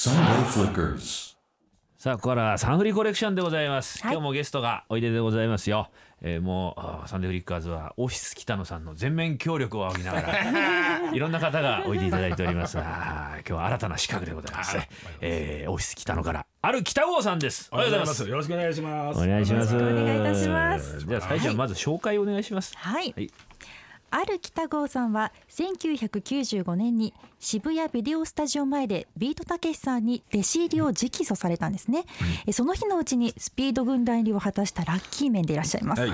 Sunday Flickers. さあここからはサンフリコレクションでございます、はい。今日もゲストがおいででございますよ、えーもうあーサンデーフリッカーズはオフィス北野さんの全面協力を仰ぎながら いろんな方がおいでいただいております。あー今日は新たな資格でございます。ね、えーオフィス北野からある北郷さんです。おはようございます。よろしくお願いします。お願いします。お願いいたします。では最初はまず紹介をお願いします。はい、はいある北郷さんは1995年に渋谷ビデオスタジオ前でビートたけしさんに弟子入りを直訴されたんですね、えその日のうちにスピード軍団入りを果たしたラッキーメンでいらっしゃいます、はい。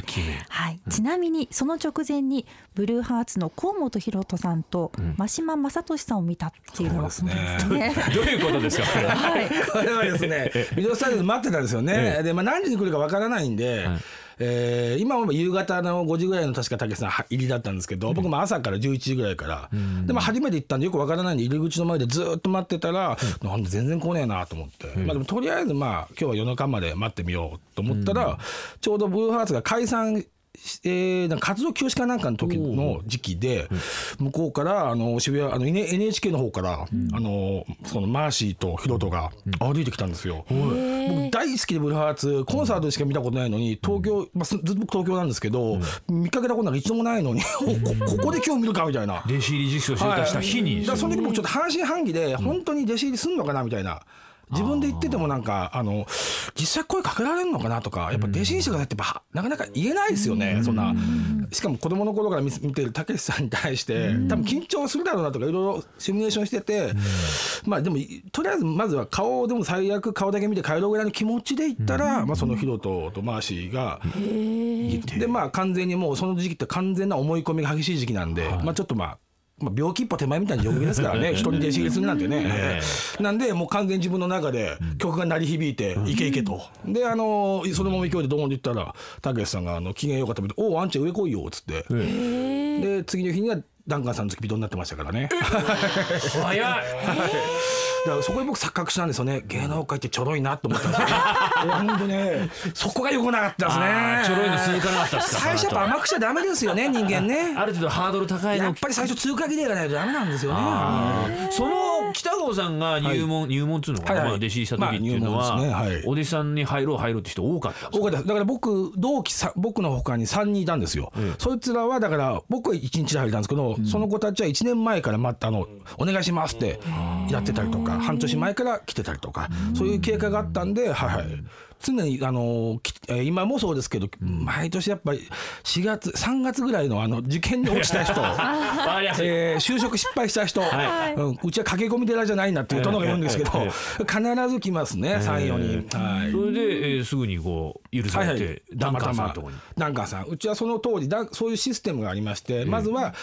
はいちなみにその直前にブルーハーツの河本大翔さんと真島正俊さんを見たっていうのがそうですね。ですね。どういうことですか？これははい。これはですね、ビデオスタジオで待ってたんですよね。で、まあ何時に来るかわからないんで、えー今は夕方の5時ぐらいの確かたけしさん入りだったんですけど、僕も朝から11時ぐらいから、でも初めて行ったんでよくわからないんで入り口の前でずっと待ってたら、なんで全然来ねえなと思って、まあでもとりあえずまあ今日は夜中まで待ってみようと思ったら、ちょうどブルーハーツが解散えー、なんか活動休止かなんかの時の時期で、向こうからあの渋谷あの NHK の方から、あのそのマーシーとヒロトが歩いてきたんですよ。僕大好きでブルーハーツコンサートでしか見たことないのに東京、まあ、すずっと僕東京なんですけど、見かけたことなんか一度もないのに ここで今日見るかみたいな。弟子入り実証して出した日に。だその時僕ちょっと半信半疑で本当に弟子入りすんのかなみたいな。自分で言っててもなんかあの実際声かけられるのかなとかやっぱ弟子にしてくださいってなかなか言えないですよねそんな。しかも子供の頃から見見てるたけしさんに対して多分緊張するだろうなとかいろいろシミュレーションしててまあでもとりあえずまずは顔でも最悪顔だけ見て帰ろうぐらいの気持ちで行ったらまあそのヒロトとマーシーがでまあ完全にもうその時期って完全な思い込みが激しい時期なんで、まあちょっとまあ。まあ、病気一歩手前みたいな状況ですからね。人に弟子入りするなんてね、なんでもう完全に自分の中で曲が鳴り響いていけいけと、であのそのまま勢いでドーンと言ったらたけしさんがあの機嫌よかったみたいで「おおあんちゃん上来いよ」っつって、で次の日にはダンカンさんの付き人になってましたからね。早い。だからそこで僕錯覚したんですよね。芸能界ってちょろいなと思ったんですよ。本当ねそこがよくなかったですね。ちょろいの続かなかったですか？最初やっぱ甘くちゃダメですよね人間ね。ある程度ハードル高いの。やっぱり最初通過儀礼がないとダメなんですよね。その北郷さんが入門、入門っつうのかな、まあ、弟子入りした時っていうのは、まあ入門ですね。はい。お弟子さんに入ろう入ろうって人多かった多かっただから僕同期さ僕の他に3人いたんですよ、そいつらはだから僕は1日で入れたんですけど、その子たちは1年前からまたあのお願いしますってやってたりとか半年前から来てたりとかそういう経過があったんではいはい常にあの今もそうですけど、毎年やっぱり4月3月ぐらいのあの受験に落ちた人 えー就職失敗した人、はうん、うちは駆け込み寺じゃないなっていう殿が言うんですけど、え必ず来ますね34人。はい。それで、えーすぐにこう許されて、ダンカンさんのところに。ダンカンさん。うちはその通りだそういうシステムがありまして、まずは、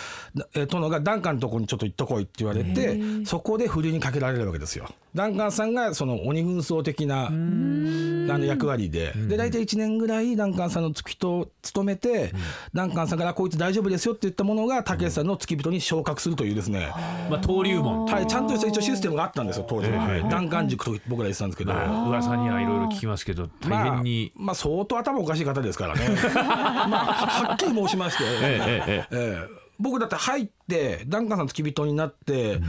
えー殿がダンカンのところにちょっと行っとこいって言われてそこで振りにかけられるわけですよ。ダンカンさんがその鬼軍曹的なあの役割で。で大体1年ぐらいダンカンさんの付き人を務めて、ダンカンさんからこいつ大丈夫ですよって言ったものがたけしさんの付き人に昇格するというですね、まあ、登竜門。はい、ちゃんとした一応システムがあったんですよ当時。は、はい、ダンカン塾と僕ら言ってたんですけど。まあ噂にはいろいろ聞きますけど、大変に。まあ、まあ相当頭おかしい方ですからね。まあはっきり申しまして、ええええええ。僕だって入ってダンカンさん付き人になって、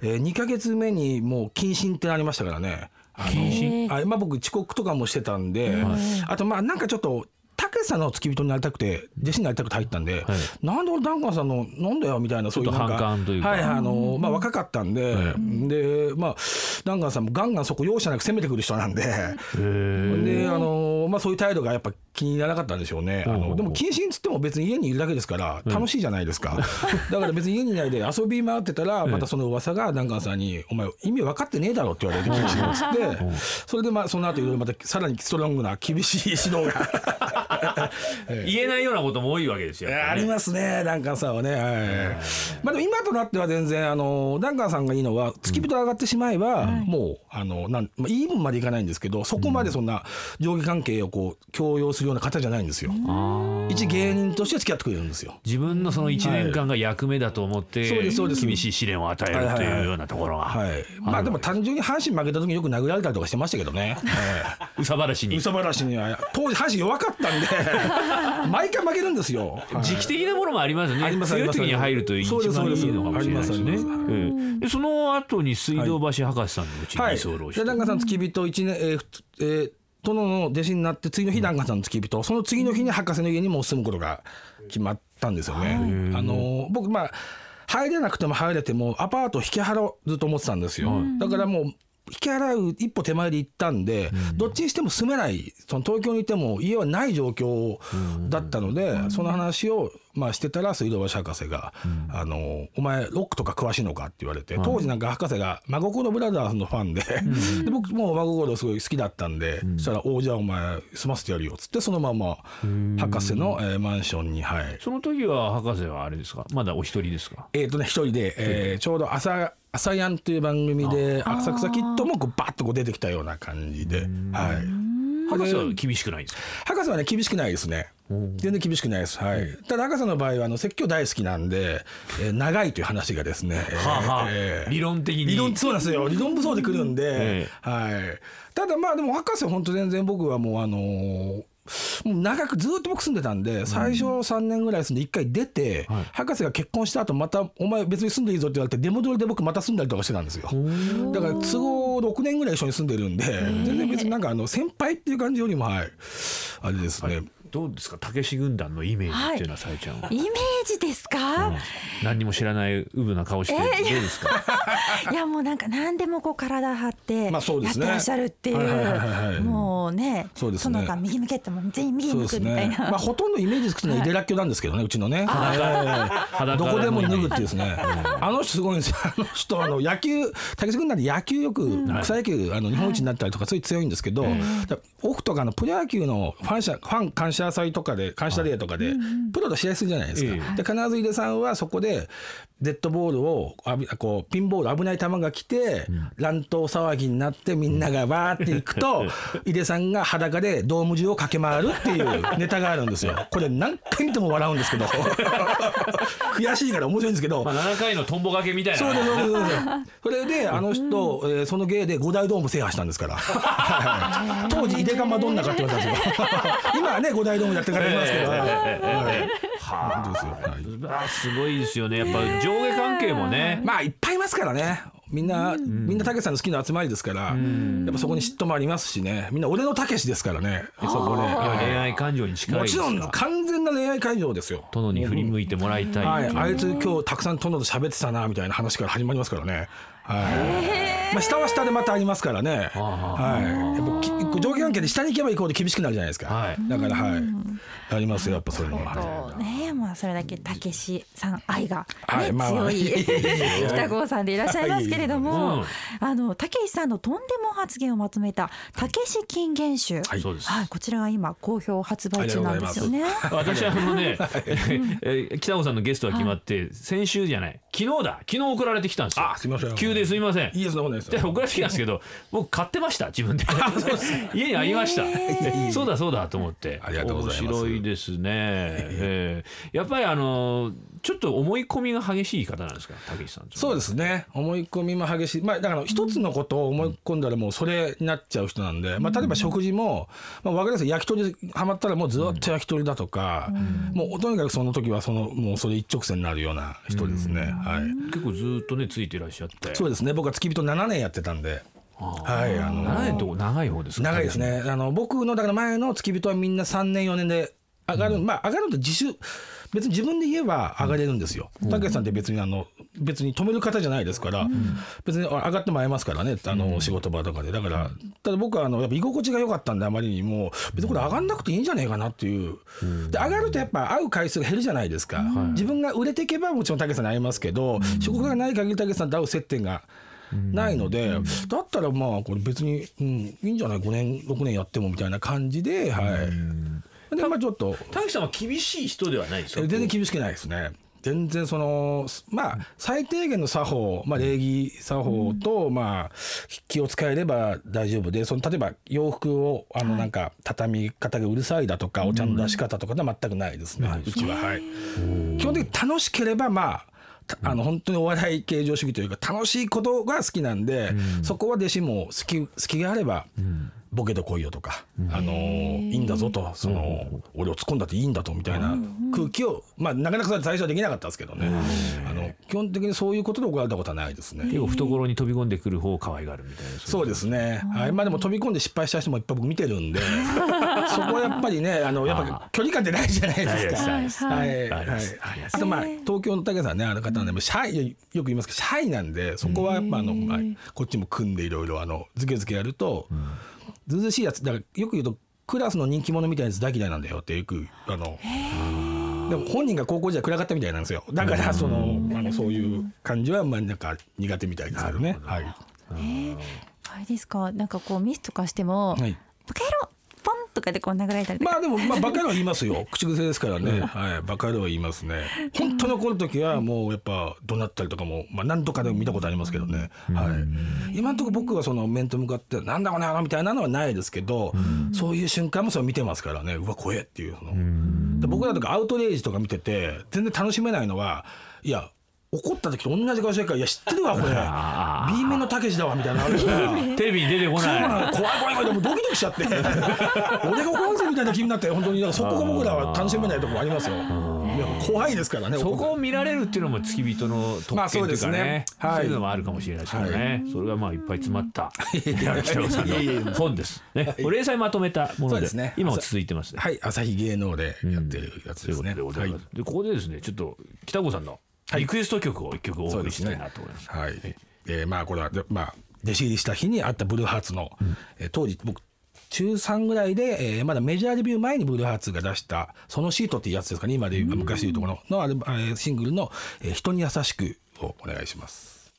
えー、2か月目にもう謹慎ってなりましたからね。あの謹はいまあ、僕遅刻とかもしてたんで、あとまあなんかちょっとたけしさんの付き人になりたくて弟子になりたくて入ったんで、なんで俺ダンカンさんのなんだよみたいなそういう反感というか。はいあのまあ若かったんで、でまあダンカンさんもガンガンそこ容赦なく攻めてくる人なんで。であのまあ、そういう態度がやっぱ気にならなかったんでしょうね。あのでも謹慎っつっても別に家にいるだけですから楽しいじゃないですか。だから別に家にいないで遊び回ってたらまたその噂がダンカンさんに「お前意味分かってねえだろ」って言われて謹慎っつってそれでまあその後いろいろまたさらにストロングな厳しい指導が 言えないようなことも多いわけですよ。ね。ありますねダンカンさんはね。はい。まあでも今となっては全然あのダンカンさんがいいのは付き人上がってしまえばもうあのなんまあイーブンまでいかないんですけどそこまでそんな上下関係をこう強要すするような方じゃないんですよ。一芸人として付き合ってくれるんですよ。自分のその1年間が役目だと思って、そうですそうです。厳しい試練を与えるというようなところが、はい。まあでも単純に阪神負けた時によく殴られたりとかしてましたけどね。えうさばらしに。え嘘話に。は当時阪神弱かったんで 毎回負けるんですよ。はい。時期的なものもありますよね。ありますあります。強い時に入ると一番いいのかもしれないですねその後に水道橋博士さんのうちはい。に居候して、さん付き人一年、えーえー殿の弟子になって次の日檀家さんの付き人、その次の日に博士の家にもう住むことが決まったんですよね。あの僕まあ入れなくても入れてもアパート引き払うずっと思ってたんですよ。だからもう引き払う一歩手前で行ったんで、どっちにしても住めないその東京にいても家はない状況だったので、その話をまあしてたら水道橋博士が「あのお前ロックとか詳しいのか?」って言われて、当時なんか博士が真心ブラザーズのファンで,、で僕もう真心すごい好きだったんで、そしたら「おじゃあお前住ませてやるよ」っつってそのまま博士の、えーマンションにはい。その時は博士はあれですか？まだお一人ですか？えーとね、一人で、えーちょうど朝「朝やん」という番組で浅草キッドもこうバッとこう出てきたような感じで、はい、博士は厳しくないんですか？博士はね厳しくないですね。全然厳しくないです、はい、ただ博士の場合はあの説教大好きなんで、えー長いという話がですね、えーはあはあ。えー理論的に。理論そうなんですよ。理論武装で来るんで、え。はい、ただまあでも博士は本当全然僕はもうあのーもう長くずっと僕住んでたんで最初3年ぐらい住んで1回出て、はい。博士が結婚した後また「お前別に住んでいいぞ」って言われて出戻りで僕また住んだりとかしてたんですよ。だから都合6年ぐらい一緒に住んでるんで全然別になんかあの先輩っていう感じよりもはい。あれですね、どうですか？たけし軍団のイメージっていうのはさえちゃんは、イメージですか、何にも知らないうぶな顔してどうですか、いやもうなんか何でもこう体張ってまあそうですね。やってらっしゃるっていう、はいはいはいはい。もうねそうですね。殿が右向けっても全員右向そうですね。くみたいな、まあほとんどイメージつくのはイデラッキョなんですけどねうちのね。裸どこでも脱ぐっていうですね。あの人すごいんですよ。あの人あの野球武志君なんで野球よく草野球あの日本一になったりとかそういう強いんですけどだオフとかのプロ野球のファン社ファン感謝祭とかで感謝デーとかでプロと試合するじゃないですか。え。で必ず井出さんはそこでデッドボールをこうピンボール危ない球が来て乱闘騒ぎになってみんながバーっていくと 井出さんが裸でドーム中を駆け回るっていうネタがあるんですよ。これ何回見ても笑うんですけど。悔しいから面白いんですけど。まあ、7回のトンボがけみたいな。そうですそうです それであの人、えーその芸で五大ドーム制覇したんですから。はい当時井出かマドンナかって言われたんですよ。今はね五大ドームやってる方いますけど、はい。あすごいですよね。やっぱ上下関係もね。まあいっぱいいますからね。みんな、みんなたけしさんの好きな集まりですから、やっぱそこに嫉妬もありますしね。みんな俺のたけしですからね。そこで、恋愛感情に近いですか。もちろん完全な恋愛感情ですよ。殿に振り向いてもらいたいはい、っていう。あいつ今日たくさん殿と喋ってたなみたいな話から始まりますからね。はい。まあ下は下でまたありますからね。はい。やっぱき上下関係で下に行けば行くほど厳しくなるじゃないですか。はい。だからはい。ありますよやっぱそういうのは。とねまあそれだけたけしさん愛が、ねはいまあまあ強い 北郷さんでいらっしゃいますけれどうもん。あのたけしさんのとんでも発言をまとめた「たけし金言集」はい。そうです。はい、こちらが今好評発売中なんですよね。私はあのね、えー北尾さんのゲストが決まって、先週じゃない昨日だ昨日送られてきたんですよ。あすいません。急ですいません。いいですそんなことないですよ。で送られてきたんですけど僕買ってました自分で。家にありました。そうだそうだと思って。ありがとうございます。面白いですね、えーやっぱりあのちょっと思い込みが激しい方なんですか？武石さん。そうですね。思い込みも激しい、まあ、だから一つのことを思い込んだらもうそれになっちゃう人なんで、まあ、例えば食事も、まあ、分かりやすい。焼き鳥ハマったらもうずっと焼き鳥だとか、もうとにかくその時はそのもうそれ一直線になるような人ですね、はい、結構ずっとねついてらっしゃって。そうですね。僕は付き人7年やってたんで。はい、あの7年と長い方ですか？長いですね。あの僕のだから前の付き人はみんな3年4年で上がる、まあ上がると自主別に自分で言えば上がれるんですよ。たけしさんって別にあの別に止める方じゃないですから、別に上がってもらえますからねあの仕事場とかで。だからただ僕はあのやっぱ居心地が良かったんであまりにも別にこれ上がんなくていいんじゃないかなっていう。で上がるとやっぱ会う回数が減るじゃないですか、自分が売れていけばもちろんたけしさんに会いますけど、仕事がない限りたけしさんと会う接点がないので、だったらまあこれ別に、うん、いいんじゃない？5年6年やってもみたいな感じではい。でまあちょっと。武石さんは厳しい人ではないですよ全然厳しくないですね。全然そのまあ最低限の作法、まあ、礼儀作法と、まあ気を使えれば大丈夫でその例えば洋服をあのなんか畳み方がうるさいだとか、お茶の出し方とかでは全くないですね、うちは。はい。基本的に楽しければまあたあの本当にお笑い形状主義というか楽しいことが好きなんで、そこは弟子も好き好きがあれば、ボケと来いよとか、あのいいんだぞとその、俺を突っ込んだっていいんだとみたいな。空気を、まあなかなか最初はできなかったですけどね、あの基本的にそういうことで怒られたことはないですね。結構懐に飛び込んでくる方を可愛がるみたいなそうですね、はい、まあでも飛び込んで失敗した人もいっぱい僕見てるんで そこはやっぱりねあのやっぱ距離感ってないじゃないですか。はいはいあとまあ東京の武さんねあの方なん。でシャイよく言いますけどシャイなんでそこはやっぱあの、まあ、こっちも組んでいろいろあのズケズケやると、ずうずうしいやつだからよく言うとクラスの人気者みたいなやつ大嫌いなんだよってよくあの。でも本人が高校時代暗かったみたいなんですよ。だからそのあのそういう感じはまあなんか苦手みたいですけどね。はい。あれですか？なんかこうミスとかしても、はい。バカ野郎かでこう殴られたりまあでもまあバカは言いますよ。口癖ですからね、はい、バカ野郎は言いますね。本当に怒る時はもうやっぱ怒鳴ったりとかもまあ何とかでも見たことありますけどね、はい、今のところ僕はその面と向かってなんだこの野郎みたいなのはないですけど、そういう瞬間もそれ見てますからね。うわ怖えっていうその、で僕らとかアウトレイジとか見てて全然楽しめないのはいや怒った時と同じ顔してるから「いや知ってるわこれ。B 面のたけしだわ」みたいな。テレビに出てこなない。の怖い怖い怖いでもドキドキしちゃって。俺が怒るみたいな気になって本当にだからそこが僕らは楽しめな いところありますよ怖いですからねそこを見られるっていうのも付き人の特まあ権というかね,、そうですね。はい。そういうのもあるかもしれないですけどね、それがまあいっぱい詰まった。北野さんの本です。ね。これ連載まとめたものでね。今も続いてますね。はい。朝日芸能でやってるやつというですね、はいことでございます、でここでですねちょっと北郷さんのリクエスト曲を一曲お送りしたいなと思います。はい、えーまあこれはでまあ弟子入りした日にあったブルーハーツの、えー当時僕中3ぐらいで、えーまだメジャーデビュー前にブルーハーツが出した「そのシート」っていうやつですかね今で言う昔でいうところののアルバえーシングルの、えー人に優しく」をお願いします。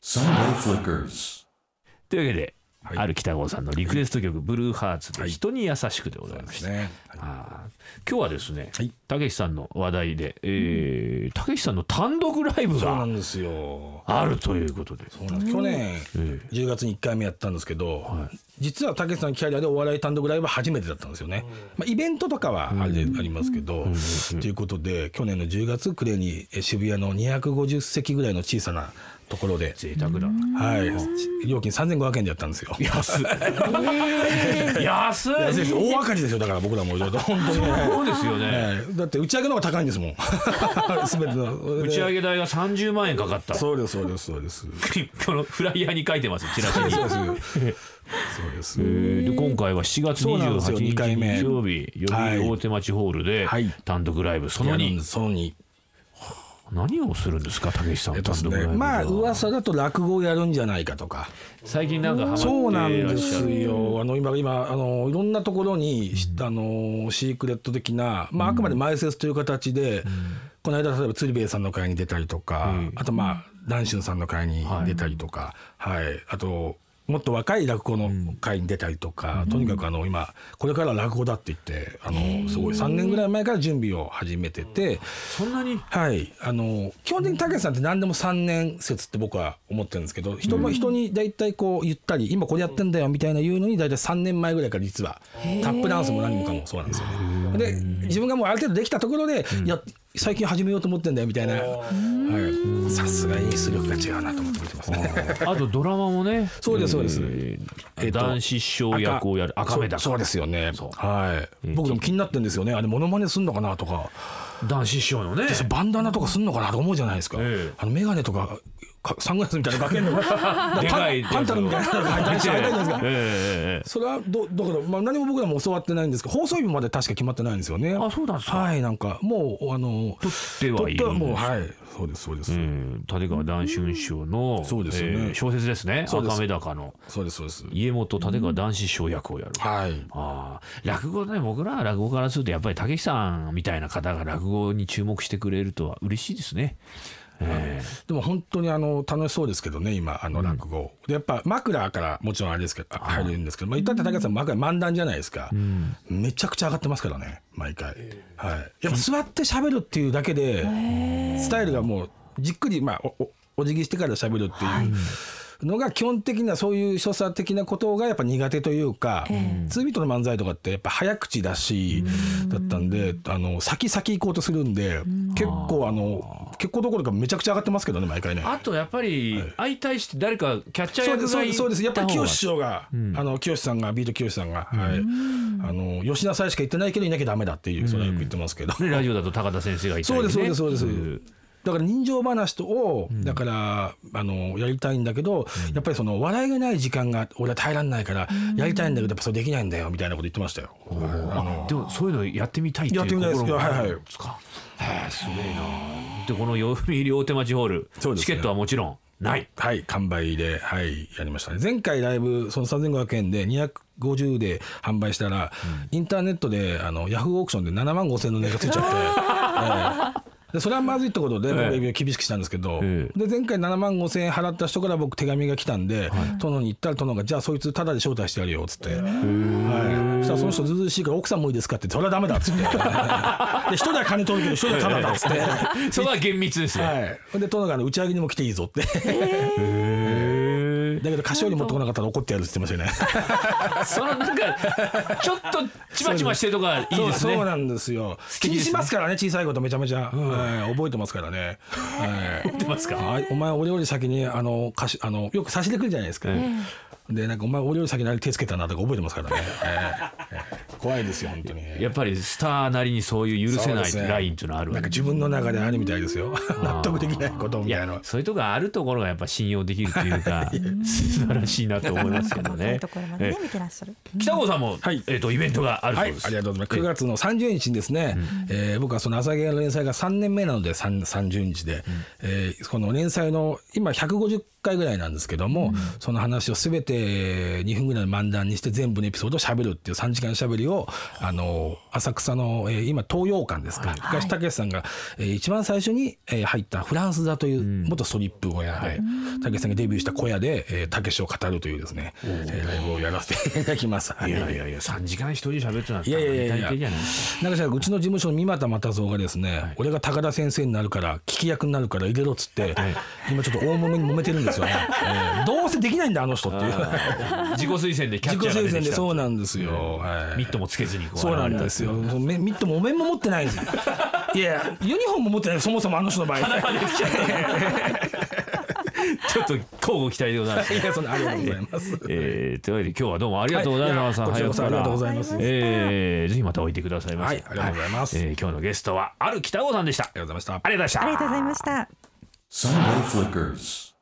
というわけで、はい。ある北郷さんのリクエスト曲「ブルーハーツ」ではい。人に優しくでございました、ですね。あー。今日はですねはい。たけしさんの話題でえーたけしさんの単独ライブが。あるということで。そうなんです。去年え10月に1回目やったんですけど、実はたけしさんのキャリアでお笑い単独ライブは初めてだったんですよね、まあ、イベントとかはあれでありますけど、ということで去年の10月暮れにえ渋谷の250席ぐらいの小さなところで、贅沢だはい、料金3500円でやったんですよ。安い。安いです。大赤字ですよ。だから僕らも本当に。ねそうですよね。はい。だって打ち上げの方が高いんですもん。全ての。打ち上げ代が30万円かかった。そうですそうですそうです。このフライヤーに書いてますチラシに。そうですそうです。えー。で今回は7月そうなんですよ。28日日曜日代々木大手町ホールではい。単独ライブその2やるんですその2何をするんですか竹内さんえっとです単独ライブねまあは噂だと落語をやるんじゃないかとか。最近なんかそうなんでするよ。あの今今あのいろんなところに、あのシークレット的な、まあ、あくまで前説という形で、この間例えば鶴瓶さんの会に出たりとか、あとまあ談春さんの会に出たりとか、はい。あともっと若い落語の会に出たりとか、とにかくあの今これから落語だって言ってあのすごい3年ぐらい前から準備を始めてて。そんなに？はい、あの基本的に武さんって何でも3年説って僕は思ってるんですけど人も人に大体こう言ったり今これやってんだよみたいな言うのに大体3年前ぐらいから実はタップダンスも何もかもそうなんですよね。で自分がもうある程度できたところで、いや最近始めようと思ってんだよみたいな。はい。さすがに出力が違うなと思って見てますね。あとドラマもね。そうですそうです。えーえっと男子師匠役をやる赤。目だそうそうですよね。そう。はい。僕でも気になってるんですよね。あれモノマネすんのかなとか。男子師匠のね。でバンダナとかすんのかなと思うじゃないですか、ええ。あの眼鏡とかかサングラスみたいなのかけんの？でかいパンタルンみたいなのが入ってあれじゃない。ですかええええ。それはどだから、まあ、何も僕らも教わってないんですけど放送日まで確か決まってないんですよね。あそうなんですか？はいなんかもうあの撮ってはいるんです。はいそうですそうです、うん。立川談春師匠のそうですよね。えー小説ですね。そうです。赤目高の。そうですそうです。家元立川談志師匠役をやる。はい。ああ。落語ね僕ら落語からするとやっぱり武さんみたいな方が落語に注目してくれるとは嬉しいですね。えでも本当にあの楽しそうですけどね今あの落語、でやっぱ枕からもちろんあれですけど入るんですけど、まあ、言ったって高橋さん。枕漫談じゃないですか、めちゃくちゃ上がってますからね毎回、はい、やっぱ座って喋るっていうだけでスタイルがもうじっくり、まあ、おおお辞儀してから喋るっていう。のが基本的なそういう所作的なことがやっぱ苦手というか、ツービートの漫才とかってやっぱ早口だしだったんであの先先行こうとするんで結構あの結構どころかめちゃくちゃ上がってますけどね毎回ね。あとやっぱり相対して誰かキャッチャーそうですそうです役がいそうです。やっぱり清志師匠が、あの清志さんがビート清志さんが、はい、あの吉田さんしか言ってないけどいなきゃダメだっていうそれはよく言ってますけど、ねラジオだと高田先生がいたりね。そうですそうですそうです、いだから人情話とを、だからあのやりたいんだけど、やっぱりその笑いがない時間が俺は耐えられないから、やりたいんだけどやっぱそれできないんだよみたいなこと言ってましたよ。でもそういうのやってみたいっていうやってみたいです。心がはいはい。あるんですか？へえすげえな。でこの読売両手町ホールチケットはもちろんない。はい完売ではいやりましたね。前回ライブその3500円で250で販売したら、インターネットであのヤフーオークションで7万5千円の値がついちゃって、ええでそれはまずいってことで僕厳しくしたんですけど、えで前回7万5千円払った人から僕手紙が来たんで、殿に行ったら殿が「じゃあそいつタダで招待してやるよ」っつって、はい、そしたらその人ずうずうしいから奥さんもいいですかって。それはダメだっつって。で一人は金取るけど一人はタダだっつって。それは厳密ですねはい、で殿が打ち上げにも来ていいぞって。へだけど菓子折り持ってこなかったら怒ってやるって言ってましたよね。えそのなんかちょっとちまちましてるとこがいいですねそうそうなんですよ。気にしますからね小さいことめちゃめちゃ、はい覚えてますからね。はい。覚えてますか？はいお前俺より先にあの菓子あのよく差しでくるじゃないですか。でなんかお前俺より先にあれ手つけたなとか覚えてますからね。ええええ怖いですよ本当に。やっぱりスターなりにそういう許せないラインっていうのはあるわなんけか自分の中であるみたいですよ。納得できないことみいやたいな。そういうとこがあるところがやっぱ信用できるというか 素晴らしいなと思いますけどね ところまでねえ見てらっしゃる。北郷さんも、はいえっ、とイベントがあるそうはい、です。ありがとうございます。9月の30日にですね、えー僕はその朝芸の連載が3年目なので3 30日で、えーこの連載の今150回ぐらいなんですけども、その話をすべて2分ぐらいの漫談にして全部のエピソードをしゃべるっていう3時間しゃべりをあの浅草の、えー今東洋館ですか、東武さんが、えー一番最初に、えー入ったフランス座という元ストリップ小屋で、武さんがデビューした小屋で、えー、武史を語るというですね、えーライブをやらせていただきます。はいいやいやい。や3時間一人喋ってなったいやいやいやいや。大体じゃないですか。なんかさうちの事務所の三股又蔵がですね、俺が高田先生になるから聞き役になるから入れろっつって、今ちょっと大揉めに揉めてるんですよね、えーどうせできないんだあの人っていう。自己推薦でキャ自己推薦ッチャーが出てきたでそうなんですよ、はい。ミットもつけずにこう。そうなんですよ。もうめミットもお面も持ってないんですよいやユニフォームも持ってない。そもそもあの人の場合。い ちょっと交互期待でございます。やそんなありがとうございます。えー、というわけで今日はどうもありがとうございます。はい。こちら。こそありがとうございます。えー、ぜひまたおいてくださいませ。はいありがとうございます。えー今日のゲストはある北郷さんでした。ありがとうございました。ありがとうございました。ありがとうございました。Sunday Flickers.